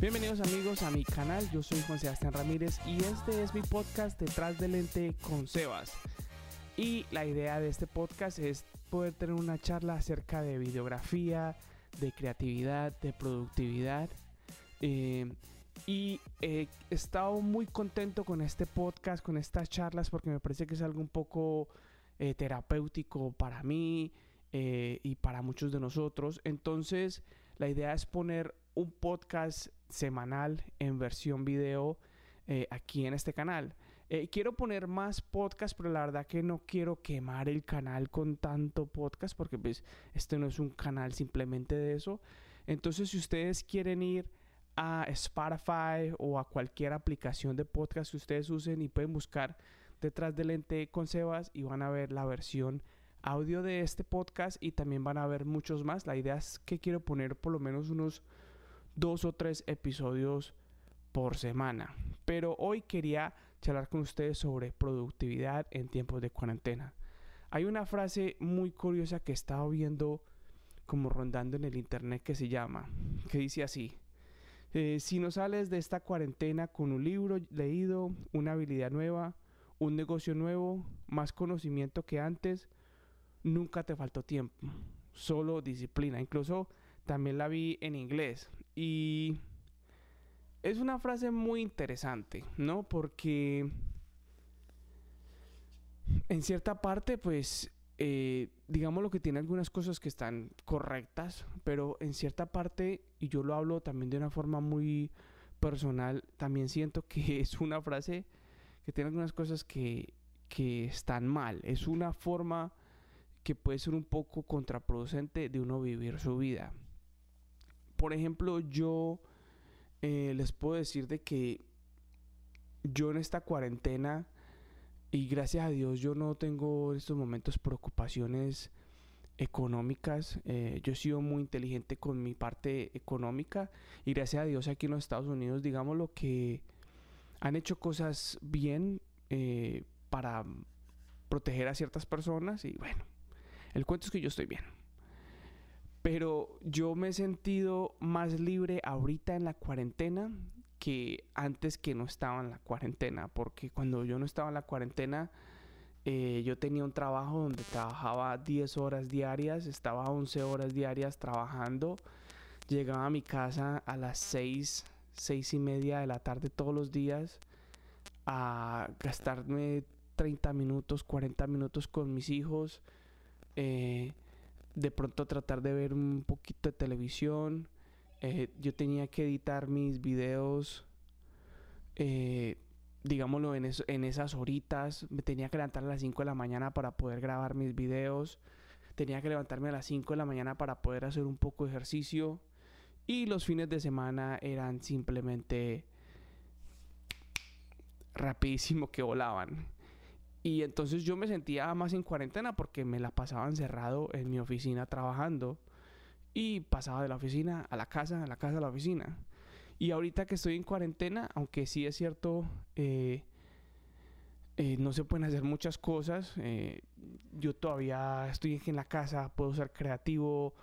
Bienvenidos amigos a mi canal, yo soy Juan Sebastián Ramírez y este es mi podcast Detrás del Lente con Sebas. Y la idea de este podcast es poder tener una charla acerca de videografía, de creatividad, de productividad. Eh, y he estado muy contento con este podcast, con estas charlas, porque me parece que es algo un poco eh, terapéutico para mí eh, y para muchos de nosotros. Entonces, la idea es poner un podcast semanal en versión video eh, aquí en este canal. quiero poner más podcast, pero la verdad que no quiero quemar el canal con tanto podcast, porque pues este no es un canal simplemente de eso. Entonces, si ustedes quieren ir a Spotify o a cualquier aplicación de podcast que ustedes usen y pueden buscar detrás del lente con Sebas y van a ver la versión audio de este podcast y también van a ver muchos más. La idea es que quiero poner por lo menos unos dos o tres episodios por semana. Pero hoy quería charlar con ustedes sobre productividad en tiempos de cuarentena. Hay una frase muy curiosa que he estado viendo como rondando en el internet que se llama, que dice así, eh, si no sales de esta cuarentena con un libro leído, una habilidad nueva, un negocio nuevo, más conocimiento que antes, nunca te faltó tiempo, solo disciplina. Incluso también la vi en inglés y es una frase muy interesante, ¿no? Porque en cierta parte, pues eh, digamos lo que tiene algunas cosas que están correctas, pero en cierta parte, y yo lo hablo también de una forma muy personal, también siento que es una frase que tiene algunas cosas que, que están mal. Es una forma que puede ser un poco contraproducente de uno vivir su vida. Por ejemplo, yo eh, les puedo decir de que yo en esta cuarentena y gracias a Dios yo no tengo en estos momentos preocupaciones económicas. Eh, yo he sido muy inteligente con mi parte económica y gracias a Dios aquí en los Estados Unidos, digamos lo que han hecho cosas bien eh, para proteger a ciertas personas y bueno, el cuento es que yo estoy bien. Pero yo me he sentido más libre ahorita en la cuarentena que antes que no estaba en la cuarentena. Porque cuando yo no estaba en la cuarentena, eh, yo tenía un trabajo donde trabajaba 10 horas diarias, estaba 11 horas diarias trabajando. Llegaba a mi casa a las 6, 6 y media de la tarde todos los días a gastarme 30 minutos, 40 minutos con mis hijos. Eh, de pronto tratar de ver un poquito de televisión. Eh, yo tenía que editar mis videos, eh, digámoslo, en, en, esas horitas. Me tenía que levantar a las 5 de la mañana para poder grabar mis videos. Tenía que levantarme a las 5 de la mañana para poder hacer un poco de ejercicio. Y los fines de semana eran simplemente rapidísimo que volaban. Y entonces yo me sentía más en cuarentena porque me la pasaba encerrado en mi oficina trabajando. Y pasaba de la oficina a la casa, a la casa a la oficina. Y ahorita que estoy en cuarentena, aunque sí es cierto, eh, eh, no se pueden hacer muchas cosas. Eh, yo todavía estoy en la casa, puedo ser creativo,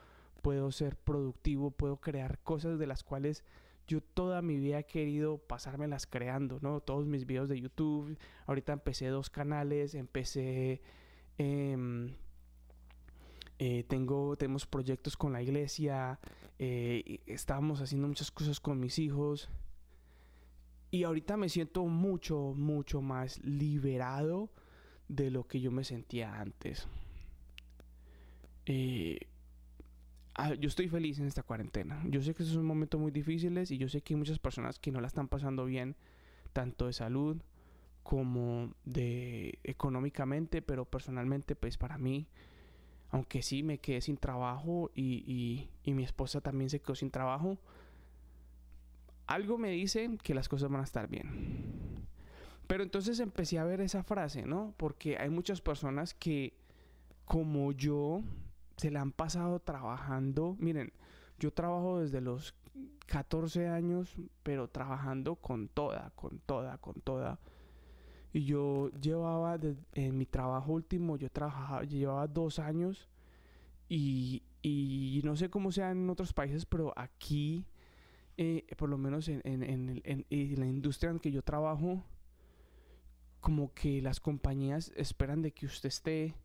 puedo ser productivo, puedo crear cosas de las cuales yo toda mi vida he querido pasármelas creando, ¿no? Todos mis videos de YouTube, ahorita empecé dos canales, empecé... Em, eh, tengo, tenemos proyectos con la iglesia, eh, estábamos haciendo muchas cosas con mis hijos. Y ahorita me siento mucho, mucho más liberado de lo que yo me sentía antes. Eh, Ah, yo estoy feliz en esta cuarentena. Yo sé que esos son momentos muy difíciles y yo sé que hay muchas personas que no la están pasando bien, tanto de salud como de económicamente, pero personalmente, pues para mí, aunque sí me quedé sin trabajo y, y mi esposa también se quedó sin trabajo, algo me dice que las cosas van a estar bien. Pero entonces empecé a ver esa frase, ¿no? Porque hay muchas personas que, como yo, se la han pasado trabajando. Miren, yo trabajo desde los 14 años, pero trabajando con toda, con toda, con toda. Y yo llevaba, en mi trabajo último, yo trabajaba, llevaba dos años y, y no sé cómo sea en otros países, pero aquí eh, por lo menos en, en, en, en, la industria en que yo trabajo, como que las compañías esperan de que usted esté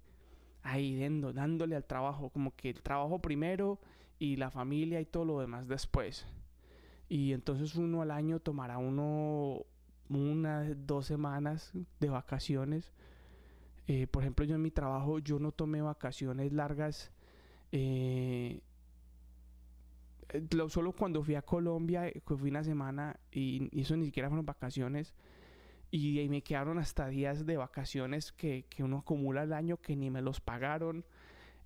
ahí dando, dándole al trabajo, como que el trabajo primero y la familia y todo lo demás después. Y entonces uno al año tomará uno unas dos semanas de vacaciones. Eh, por ejemplo, yo en mi trabajo yo no tomé vacaciones largas. Eh, solo cuando fui a Colombia, eh, fui una semana y, eso ni siquiera fueron vacaciones. Y, me quedaron hasta días de vacaciones que, que uno acumula al año que ni me los pagaron.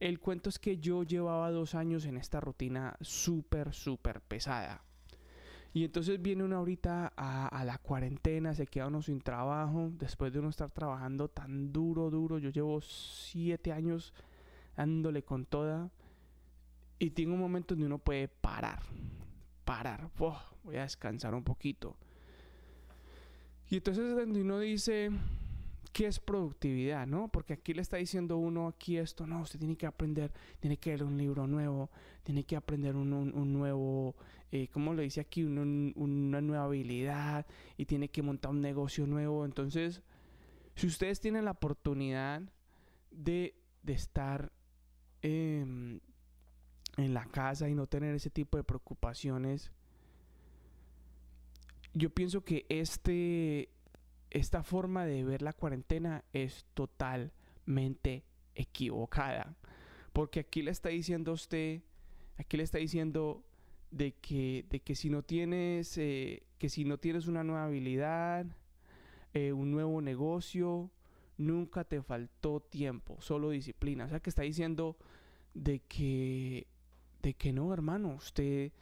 El cuento es que yo llevaba dos años en esta rutina súper, súper pesada. Y entonces viene uno ahorita a, la cuarentena, se queda uno sin trabajo, después de uno estar trabajando tan duro, duro. Yo llevo siete años dándole con toda. Y tiene un momento donde uno puede parar. Parar. voy a descansar un poquito. Y entonces es donde uno dice, ¿qué es productividad? ¿No? Porque aquí le está diciendo uno aquí esto, no, usted tiene que aprender, tiene que leer un libro nuevo, tiene que aprender un, un, nuevo, eh, ¿cómo le dice aquí? una nueva habilidad y tiene que montar un negocio nuevo. Entonces, si ustedes tienen la oportunidad de, de estar em, en la casa y no tener ese tipo de preocupaciones, yo pienso que este, esta forma de ver la cuarentena es totalmente equivocada. Porque aquí le está diciendo a usted, aquí le está diciendo de que, de que si no tienes, eh, que si no tienes una nueva habilidad, eh, un nuevo negocio, nunca te faltó tiempo, solo disciplina. O sea que está diciendo de que, de que no, hermano, usted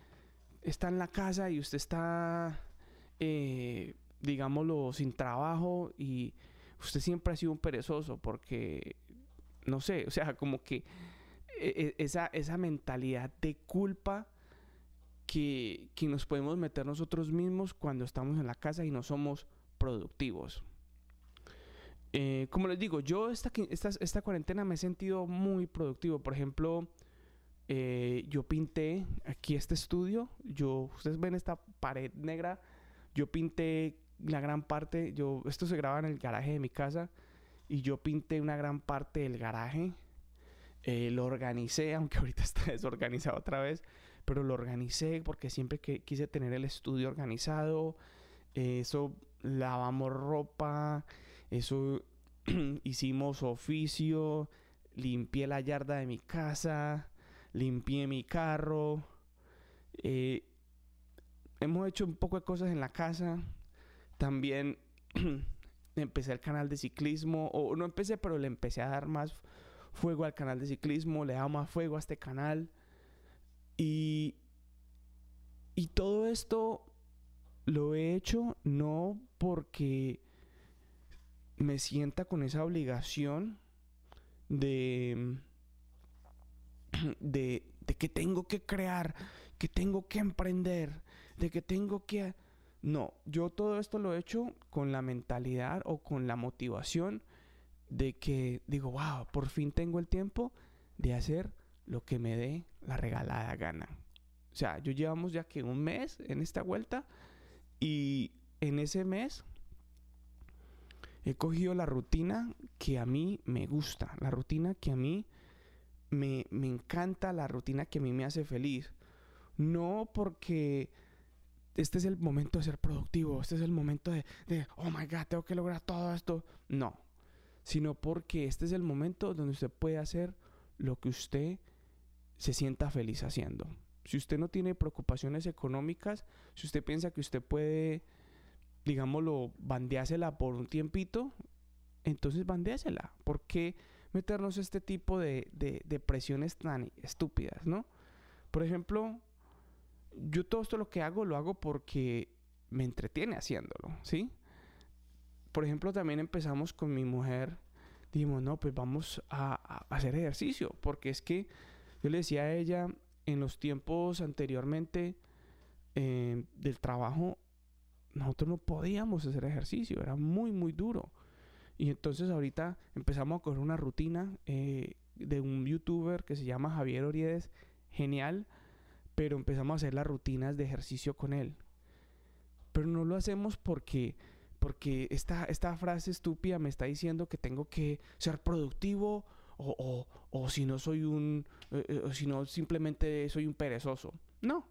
está en la casa y usted está eh, digámoslo, sin trabajo y usted siempre ha sido un perezoso porque, no sé, o sea, como que e, e, esa, esa mentalidad de culpa que, que nos podemos meter nosotros mismos cuando estamos en la casa y no somos productivos. Eh, como les digo, yo esta, esta, esta, cuarentena me he sentido muy productivo. Por ejemplo, eh, yo pinté aquí este estudio. Yo, ustedes ven esta pared negra. Yo pinté la gran parte, yo, esto se graba en el garaje de mi casa y yo pinté una gran parte del garaje. Eh, lo organicé, aunque ahorita está desorganizado otra vez, pero lo organicé porque siempre que quise tener el estudio organizado. eso lavamos ropa, eso hicimos oficio, limpié la yarda de mi casa, limpié mi carro. Eh, hemos hecho un poco de cosas en la casa. También empecé el canal de ciclismo, o no empecé, pero le empecé a dar más fuego al canal de ciclismo, le he dado más fuego a este canal. Y, y todo esto lo he hecho no porque me sienta con esa obligación de, de, de que tengo que crear, que tengo que emprender, de que tengo que no, yo todo esto lo he hecho con la mentalidad o con la motivación de que digo, wow, por fin tengo el tiempo de hacer lo que me dé la regalada gana. O sea, yo llevamos ya que un mes en esta vuelta y en ese mes he cogido la rutina que a mí me gusta, la rutina que a mí me, me encanta, la rutina que a mí me hace feliz. No porque este es el momento de ser productivo, este es el momento de, oh my god, tengo que lograr todo esto. No, sino porque este es el momento donde usted puede hacer lo que usted se sienta feliz haciendo. Si usted no tiene preocupaciones económicas, si usted piensa que usted puede, digámoslo, bandeársela por un tiempito, entonces bandeásela. ¿Por qué meternos este tipo de, de, de presiones tan estúpidas, no? Por ejemplo, yo todo esto lo que hago lo hago porque me entretiene haciéndolo, ¿sí? Por ejemplo, también empezamos con mi mujer, dijimos, no, pues vamos a, hacer ejercicio, porque es que yo le decía a ella, en los tiempos anteriormente eh, del trabajo, nosotros no podíamos hacer ejercicio, era muy, muy duro. Y entonces ahorita empezamos a coger una rutina eh, de un youtuber que se llama Javier Oriedes, genial, pero empezamos a hacer las rutinas de ejercicio con él. Pero no lo hacemos porque porque esta, esta frase estúpida me está diciendo que tengo que ser productivo o, o, si no soy un, eh, eh, o si no simplemente soy un perezoso. No,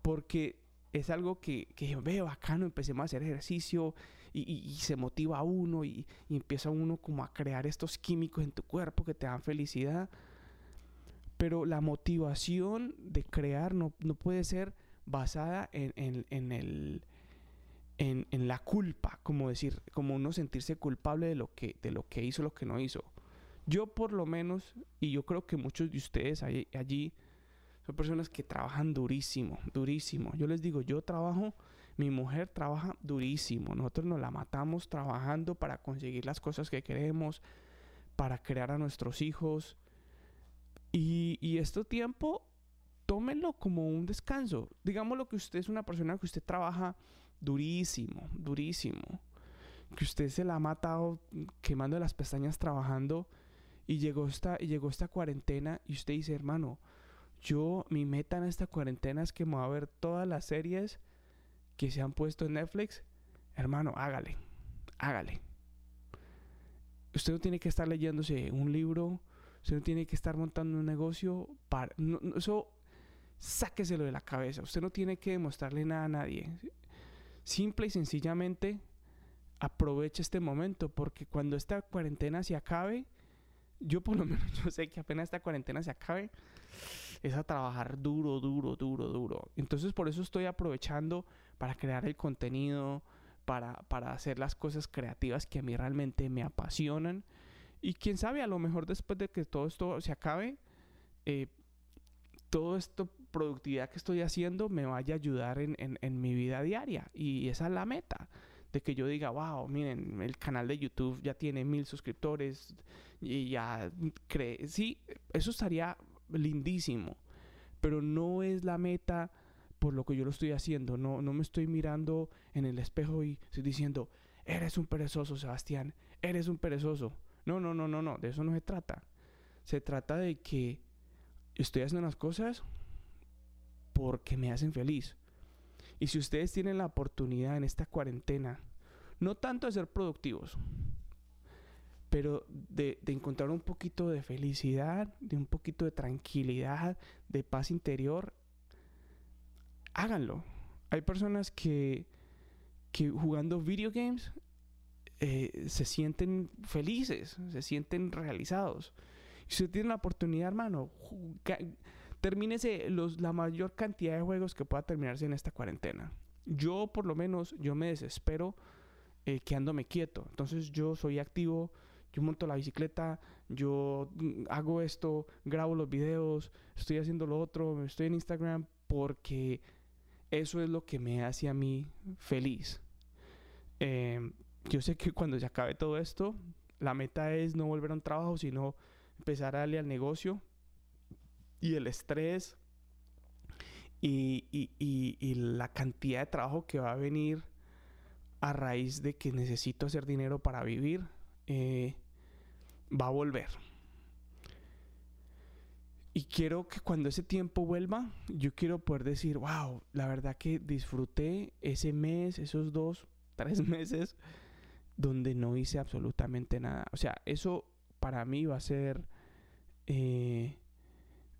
porque es algo que, que veo bacano, empecemos a hacer ejercicio y, se motiva a uno y, y, empieza uno como a crear estos químicos en tu cuerpo que te dan felicidad. Pero la motivación de crear no, no puede ser basada en, en, en el en, en, la culpa, como decir, como uno sentirse culpable de lo que, de lo que hizo, lo que no hizo. Yo por lo menos, y yo creo que muchos de ustedes allí, son personas que trabajan durísimo, durísimo. Yo les digo, yo trabajo, mi mujer trabaja durísimo. Nosotros nos la matamos trabajando para conseguir las cosas que queremos, para crear a nuestros hijos. Y, y este tiempo, tómenlo como un descanso. Digamos lo que usted es una persona que usted trabaja durísimo, durísimo. Que usted se la ha matado quemando las pestañas trabajando y llegó esta, y llegó esta cuarentena y usted dice, hermano, yo, mi meta en esta cuarentena es que me voy a ver todas las series que se han puesto en Netflix. Hermano, hágale, hágale. Usted no tiene que estar leyéndose un libro, usted no tiene que estar montando un negocio. Para, eso sáqueselo de la cabeza. Usted no tiene que demostrarle nada a nadie. Simple y sencillamente aproveche este momento porque cuando esta cuarentena se acabe, yo por lo menos yo sé que apenas esta cuarentena se acabe, es a trabajar duro, duro, duro, duro. Entonces por eso estoy aprovechando para crear el contenido, para, para hacer las cosas creativas que a mí realmente me apasionan. Y quién sabe, a lo mejor después de que todo esto se acabe, eh, todo esto productividad que estoy haciendo me vaya a ayudar en, en, mi vida diaria. Y esa es la meta. De que yo diga, wow, miren, el canal de YouTube ya tiene mil suscriptores y ya cree. Sí, eso estaría lindísimo. Pero no es la meta por lo que yo lo estoy haciendo. No, no me estoy mirando en el espejo y estoy diciendo, eres un perezoso, Sebastián. Eres un perezoso. No, no, no, no, no. De eso no se trata. Se trata de que estoy haciendo las cosas porque me hacen feliz. Y si ustedes tienen la oportunidad en esta cuarentena, no tanto de ser productivos, pero de, encontrar un poquito de felicidad, de un poquito de tranquilidad, de paz interior, háganlo. Hay personas que, que jugando video games eh, se sienten felices, se sienten realizados. Si usted tiene la oportunidad, hermano, termínese los, la mayor cantidad de juegos que pueda terminarse en esta cuarentena. Yo, por lo menos, yo me desespero eh, quedándome quieto. Entonces, yo soy activo, yo monto la bicicleta, yo mm, hago esto, grabo los videos, estoy haciendo lo otro, estoy en Instagram porque eso es lo que me hace a mí feliz. Em, yo sé que cuando se acabe todo esto, la meta es no volver a un trabajo, sino empezar a darle al negocio y el estrés y, la cantidad de trabajo que va a venir a raíz de que necesito hacer dinero para vivir, eh, va a volver. Y quiero que cuando ese tiempo vuelva, yo quiero poder decir, wow, la verdad que disfruté ese mes, esos dos, tres meses, donde no hice absolutamente nada. O sea, eso para mí va a ser eh,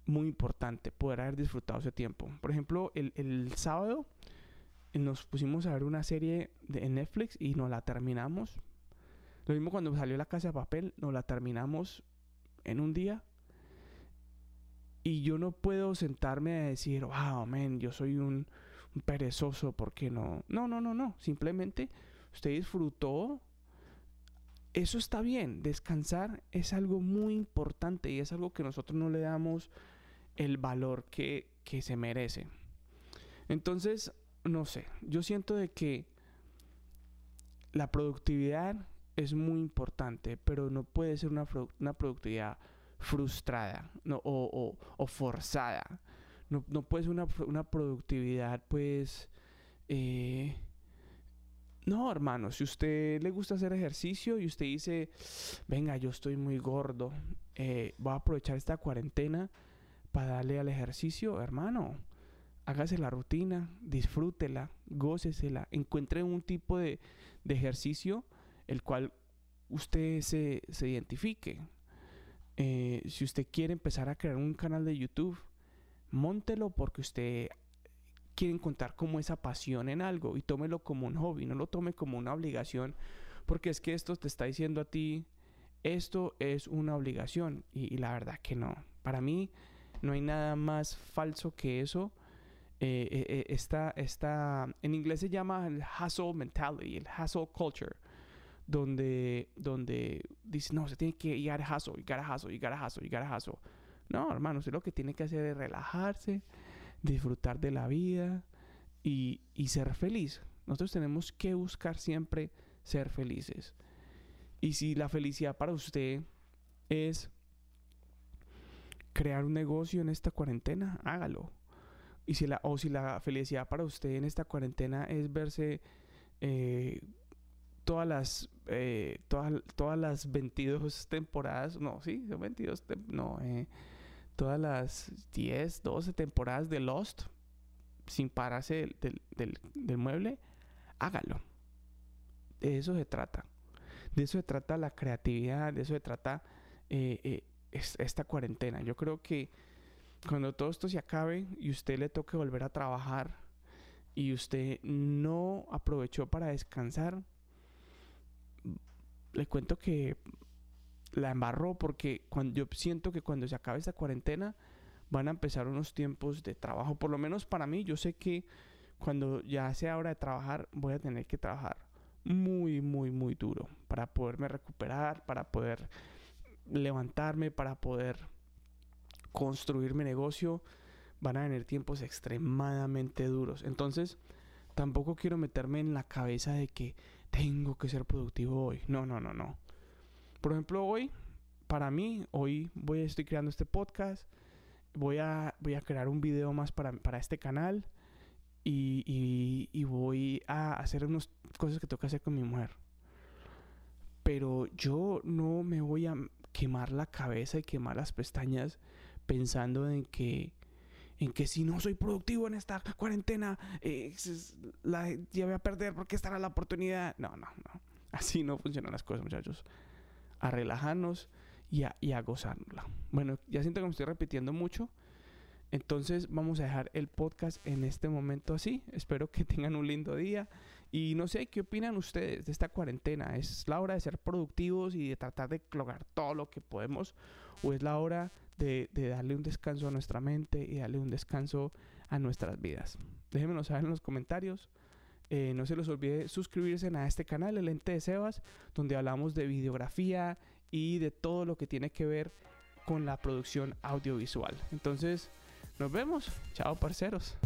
muy importante poder haber disfrutado ese tiempo. Por ejemplo, el, sábado nos pusimos a ver una serie de Netflix y nos la terminamos. Lo mismo cuando salió La Casa de Papel, nos la terminamos en un día. Y yo no puedo sentarme a decir, wow, man, yo soy un, un perezoso, ¿por qué no? No, no, no, no. Simplemente usted disfrutó eso está bien, descansar es algo muy importante y es algo que nosotros no le damos el valor que, se merece. Entonces, no sé, yo siento de que la productividad es muy importante, pero no puede ser una, productividad frustrada o, forzada. No, puede ser una, productividad, pues... Eh, no, hermano, si usted le gusta hacer ejercicio y usted dice, venga, yo estoy muy gordo, eh, voy a aprovechar esta cuarentena para darle al ejercicio, hermano, hágase la rutina, disfrútela, gócesela, encuentre un tipo de, de ejercicio el cual usted se, se identifique. Eh, si usted quiere empezar a crear un canal de YouTube, móntelo porque usted quiere encontrar como esa pasión en algo y tómelo como un hobby, no lo tome como una obligación, porque es que esto te está diciendo a ti, esto es una obligación y, y la verdad que no. Para mí no hay nada más falso que eso. Eh, eh, eh, esta, esta, en inglés se llama el hustle mentality, el hustle culture donde, donde dice, no, se tiene que ir a hustle, you gotta hustle, you gotta hustle, you gotta hustle. No, hermano, usted lo que tiene que hacer es relajarse, disfrutar de la vida y, y ser feliz. Nosotros tenemos que buscar siempre ser felices. Y si la felicidad para usted es crear un negocio en esta cuarentena, hágalo. Y si la, o si la felicidad para usted en esta cuarentena es verse eh, todas las eh, todas, todas las 22 temporadas, no, sí, son 22, no, eh, todas las 10, 12 temporadas de Lost, sin pararse del, del, mueble, hágalo. De eso se trata. De eso se trata la creatividad, de eso se trata eh, esta cuarentena. Yo creo que cuando todo esto se acabe y usted le toque volver a trabajar y usted no aprovechó para descansar, le cuento que la embarró porque cuando yo siento que cuando se acabe esta cuarentena van a empezar unos tiempos de trabajo. Por lo menos para mí, yo sé que cuando ya sea hora de trabajar, voy a tener que trabajar muy, muy, muy duro para poderme recuperar, para poder levantarme, para poder construir mi negocio. Van a venir tiempos extremadamente duros. Entonces, tampoco quiero meterme en la cabeza de que tengo que ser productivo hoy. No, no, no, no. Por ejemplo, hoy, para mí, hoy voy, estoy creando este podcast. Voy a, voy a crear un video más para, para este canal. Y, y, y, voy a hacer unas cosas que tengo que hacer con mi mujer. Pero yo no me voy a quemar la cabeza y quemar las pestañas pensando en que en que si no soy productivo en esta cuarentena, eh, la, ya voy a perder porque estará la oportunidad. No, no, no. Así no funcionan las cosas, muchachos. A relajarnos y a, y. Bueno, ya siento que me estoy repitiendo mucho. Entonces vamos a dejar el podcast en este momento así. Espero que tengan un lindo día. Y no sé, ¿qué opinan ustedes de esta cuarentena? ¿Es la hora de ser productivos y de tratar de lograr todo lo que podemos? ¿O es la hora de, darle un descanso a nuestra mente y darle un descanso a nuestras vidas? Déjenmelo saber en los comentarios. Eh, no se les olvide suscribirse a este canal, El Ente de Sebas, donde hablamos de videografía y de todo lo que tiene que ver con la producción audiovisual. Entonces, nos vemos. Chao, parceros.